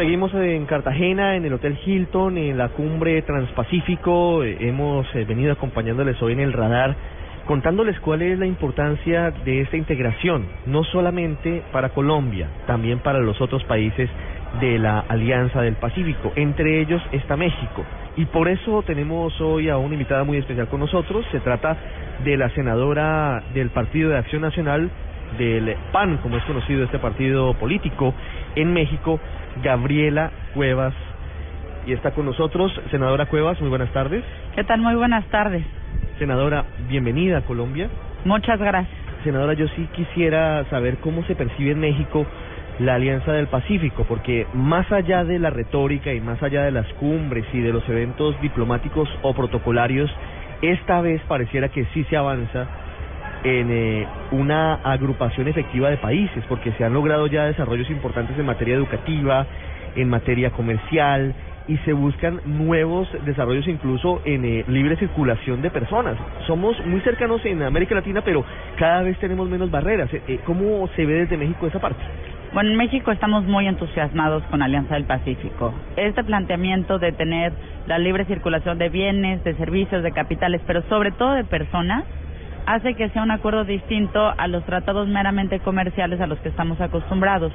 Seguimos en Cartagena, en el Hotel Hilton, en la cumbre Transpacífico. Hemos eh, venido acompañándoles hoy en el radar, contándoles cuál es la importancia de esta integración, no solamente para Colombia, también para los otros países de la Alianza del Pacífico. Entre ellos está México. Y por eso tenemos hoy a una invitada muy especial con nosotros. Se trata de la senadora del Partido de Acción Nacional, del PAN, como es conocido este partido político en México, Gabriela Cuevas. Y está con nosotros, senadora Cuevas, muy buenas tardes. ¿Qué tal? Muy buenas tardes. Senadora, bienvenida a Colombia. Muchas gracias. Senadora, yo sí quisiera saber cómo se percibe en México la Alianza del Pacífico, porque más allá de la retórica y más allá de las cumbres y de los eventos diplomáticos o protocolarios, esta vez pareciera que sí se avanza en eh, una agrupación efectiva de países, porque se han logrado ya desarrollos importantes en materia educativa, en materia comercial, y se buscan nuevos desarrollos incluso en eh, libre circulación de personas. Somos muy cercanos en América Latina, pero cada vez tenemos menos barreras. Eh, eh, ¿Cómo se ve desde México esa parte? Bueno, en México estamos muy entusiasmados con Alianza del Pacífico. Este planteamiento de tener la libre circulación de bienes, de servicios, de capitales, pero sobre todo de personas, hace que sea un acuerdo distinto a los tratados meramente comerciales a los que estamos acostumbrados.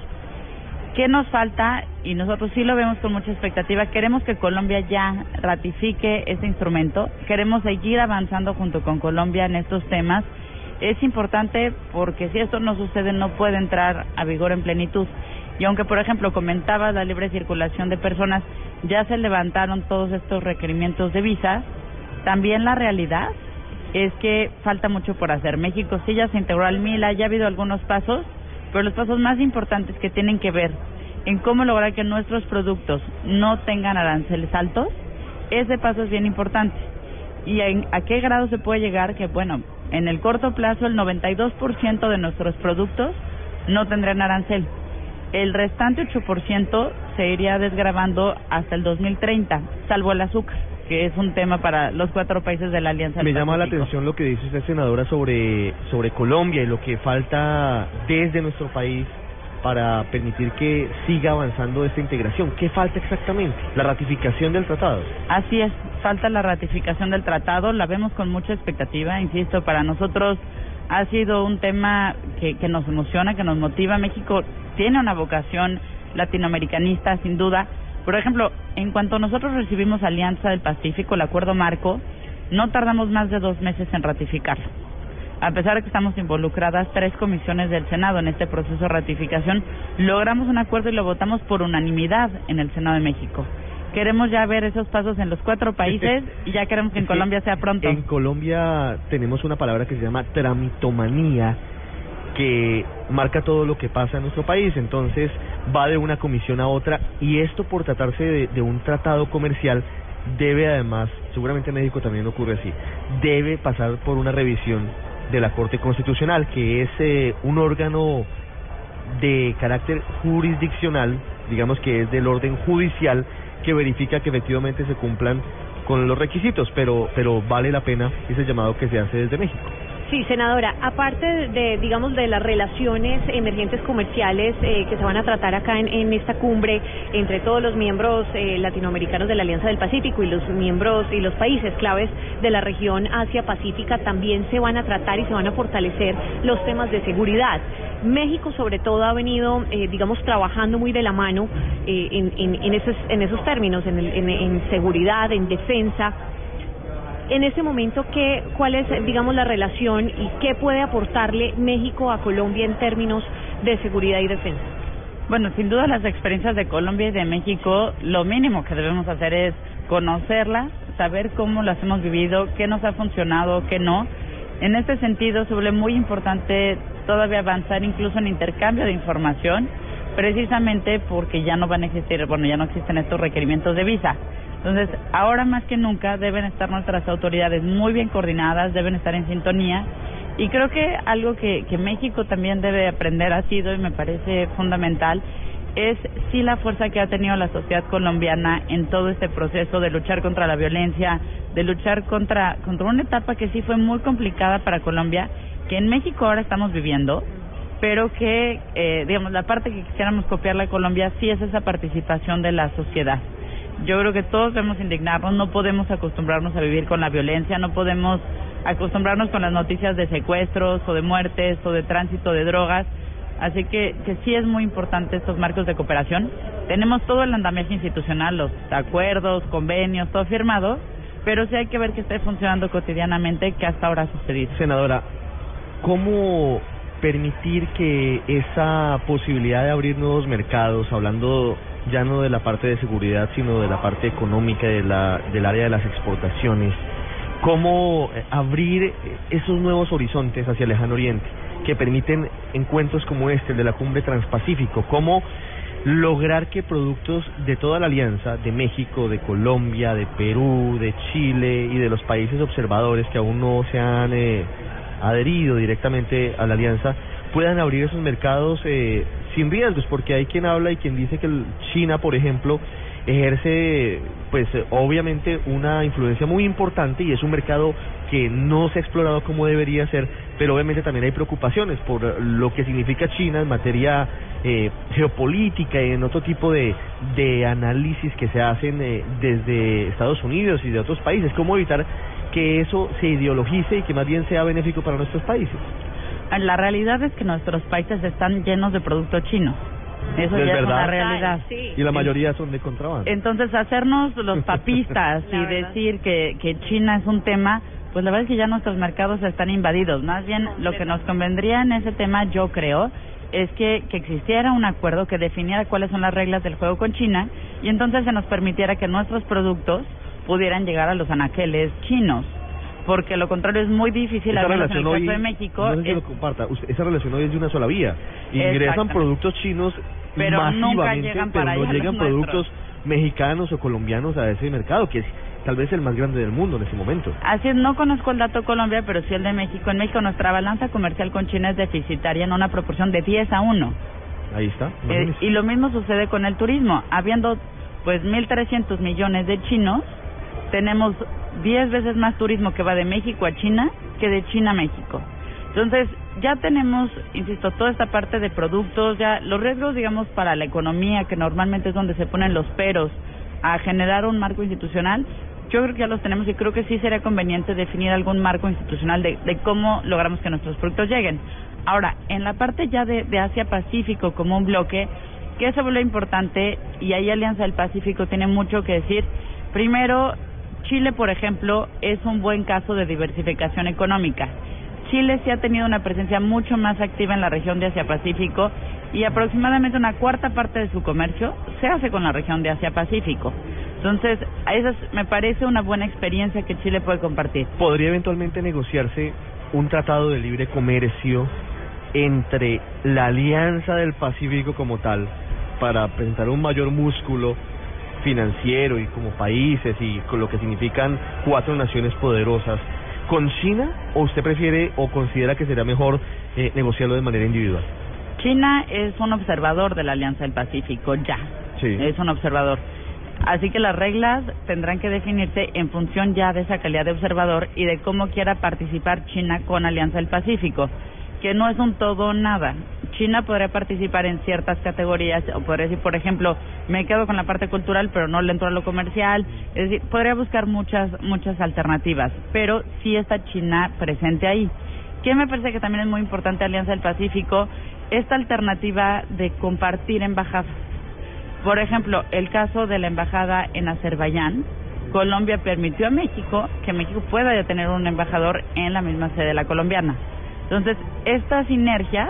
¿Qué nos falta? Y nosotros sí lo vemos con mucha expectativa. Queremos que Colombia ya ratifique este instrumento. Queremos seguir avanzando junto con Colombia en estos temas. Es importante porque si esto no sucede no puede entrar a vigor en plenitud. Y aunque, por ejemplo, comentaba la libre circulación de personas, ya se levantaron todos estos requerimientos de visa, también la realidad es que falta mucho por hacer. México sí ya se integró al MILA, ya ha habido algunos pasos, pero los pasos más importantes que tienen que ver en cómo lograr que nuestros productos no tengan aranceles altos, ese paso es bien importante. ¿Y en, a qué grado se puede llegar? Que bueno, en el corto plazo el 92% de nuestros productos no tendrán arancel. El restante 8% se iría desgravando hasta el 2030, salvo el azúcar que es un tema para los cuatro países de la Alianza. Me llama la atención lo que dice usted, senadora, sobre, sobre Colombia y lo que falta desde nuestro país para permitir que siga avanzando esta integración. ¿Qué falta exactamente? La ratificación del tratado. Así es, falta la ratificación del tratado, la vemos con mucha expectativa, insisto, para nosotros ha sido un tema que, que nos emociona, que nos motiva. México tiene una vocación latinoamericanista, sin duda, por ejemplo, en cuanto nosotros recibimos Alianza del Pacífico, el acuerdo marco, no tardamos más de dos meses en ratificarlo. A pesar de que estamos involucradas tres comisiones del Senado en este proceso de ratificación, logramos un acuerdo y lo votamos por unanimidad en el Senado de México. Queremos ya ver esos pasos en los cuatro países y ya queremos que en Colombia sea pronto. En Colombia tenemos una palabra que se llama tramitomanía que marca todo lo que pasa en nuestro país. Entonces va de una comisión a otra y esto por tratarse de, un tratado comercial debe además, seguramente en México también ocurre así, debe pasar por una revisión de la Corte Constitucional, que es eh, un órgano de carácter jurisdiccional, digamos que es del orden judicial, que verifica que efectivamente se cumplan con los requisitos, pero, pero vale la pena ese llamado que se hace desde México. Sí, senadora, aparte de, digamos, de las relaciones emergentes comerciales eh, que se van a tratar acá en, esta cumbre entre todos los miembros eh, latinoamericanos de la Alianza del Pacífico y los miembros y los países claves de la región Asia-Pacífica, también se van a tratar y se van a fortalecer los temas de seguridad. México, sobre todo, ha venido, eh, digamos, trabajando muy de la mano eh, en, en, esos, en esos términos, en, el, en seguridad, en defensa en este momento cuál es, digamos, la relación y qué puede aportarle México a Colombia en términos de seguridad y defensa. Bueno, sin duda las experiencias de Colombia y de México, lo mínimo que debemos hacer es conocerlas, saber cómo las hemos vivido, qué nos ha funcionado, qué no. En este sentido, se vuelve muy importante todavía avanzar incluso en intercambio de información, precisamente porque ya no van a existir, bueno, ya no existen estos requerimientos de visa. Entonces, ahora más que nunca deben estar nuestras autoridades muy bien coordinadas, deben estar en sintonía. Y creo que algo que, México también debe aprender ha sido, y me parece fundamental, es sí la fuerza que ha tenido la sociedad colombiana en todo este proceso de luchar contra la violencia, de luchar contra, contra una etapa que sí fue muy complicada para Colombia, que en México ahora estamos viviendo pero que, eh, digamos, la parte que quisiéramos copiarle a Colombia sí es esa participación de la sociedad. Yo creo que todos debemos indignarnos, no podemos acostumbrarnos a vivir con la violencia, no podemos acostumbrarnos con las noticias de secuestros o de muertes o de tránsito de drogas. Así que, que sí es muy importante estos marcos de cooperación. Tenemos todo el andamiaje institucional, los acuerdos, convenios, todo firmado, pero sí hay que ver que esté funcionando cotidianamente, que hasta ahora ha sucedido. Senadora, ¿cómo permitir que esa posibilidad de abrir nuevos mercados, hablando ya no de la parte de seguridad, sino de la parte económica de la, del área de las exportaciones, cómo eh, abrir esos nuevos horizontes hacia el lejano oriente que permiten encuentros como este, el de la cumbre transpacífico, cómo lograr que productos de toda la alianza, de México, de Colombia, de Perú, de Chile y de los países observadores que aún no se han eh, adherido directamente a la alianza, puedan abrir esos mercados eh, sin riesgos, porque hay quien habla y quien dice que China, por ejemplo, ejerce pues obviamente una influencia muy importante y es un mercado que no se ha explorado como debería ser, pero obviamente también hay preocupaciones por lo que significa China en materia eh, geopolítica y en otro tipo de, de análisis que se hacen eh, desde Estados Unidos y de otros países. ¿Cómo evitar que eso se ideologice y que más bien sea benéfico para nuestros países? La realidad es que nuestros países están llenos de producto chino. Eso ya es una realidad. Y la mayoría son de contrabando. Entonces, hacernos los papistas y decir que, que China es un tema, pues la verdad es que ya nuestros mercados están invadidos. Más bien, lo que nos convendría en ese tema, yo creo, es que, que existiera un acuerdo que definiera cuáles son las reglas del juego con China y entonces se nos permitiera que nuestros productos pudieran llegar a los anaqueles chinos porque lo contrario es muy difícil esa en el caso de México. No sé si lo comparta. esa relación hoy es de una sola vía. Ingresan productos chinos pero masivamente, llegan pero no llegan productos mexicanos o colombianos a ese mercado, que es tal vez el más grande del mundo en ese momento. Así es, no conozco el dato Colombia, pero sí el de México. En México nuestra balanza comercial con China es deficitaria en una proporción de 10 a 1. Ahí está. Eh, y lo mismo sucede con el turismo. Habiendo pues 1.300 millones de chinos, tenemos 10 veces más turismo que va de México a China que de China a México. Entonces, ya tenemos, insisto, toda esta parte de productos, ya los riesgos, digamos, para la economía, que normalmente es donde se ponen los peros a generar un marco institucional, yo creo que ya los tenemos y creo que sí sería conveniente definir algún marco institucional de, de cómo logramos que nuestros productos lleguen. Ahora, en la parte ya de, de Asia-Pacífico como un bloque, que se vuelve importante y ahí Alianza del Pacífico tiene mucho que decir. Primero, Chile, por ejemplo, es un buen caso de diversificación económica. Chile sí ha tenido una presencia mucho más activa en la región de Asia-Pacífico y aproximadamente una cuarta parte de su comercio se hace con la región de Asia-Pacífico. Entonces, a esas me parece una buena experiencia que Chile puede compartir. ¿Podría eventualmente negociarse un tratado de libre comercio entre la Alianza del Pacífico como tal para presentar un mayor músculo financiero y como países y con lo que significan cuatro naciones poderosas con China o usted prefiere o considera que sería mejor eh, negociarlo de manera individual? China es un observador de la Alianza del Pacífico, ya. Sí. Es un observador. Así que las reglas tendrán que definirse en función ya de esa calidad de observador y de cómo quiera participar China con Alianza del Pacífico, que no es un todo o nada. China podría participar en ciertas categorías, o podría decir, por ejemplo, me quedo con la parte cultural, pero no le entro a lo comercial. Es decir, podría buscar muchas, muchas alternativas, pero sí está China presente ahí. ¿Qué me parece que también es muy importante Alianza del Pacífico? Esta alternativa de compartir embajadas. Por ejemplo, el caso de la embajada en Azerbaiyán, Colombia permitió a México que México pueda tener un embajador en la misma sede de la colombiana. Entonces, estas sinergias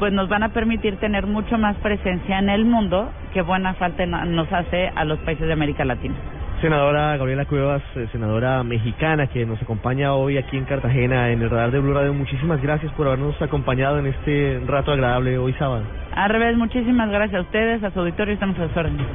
pues nos van a permitir tener mucho más presencia en el mundo que buena falta nos hace a los países de América Latina. Senadora Gabriela Cuevas, eh, senadora mexicana que nos acompaña hoy aquí en Cartagena en el radar de Blue Radio, muchísimas gracias por habernos acompañado en este rato agradable hoy sábado. Al revés, muchísimas gracias a ustedes, a su auditorio, estamos a sus órdenes.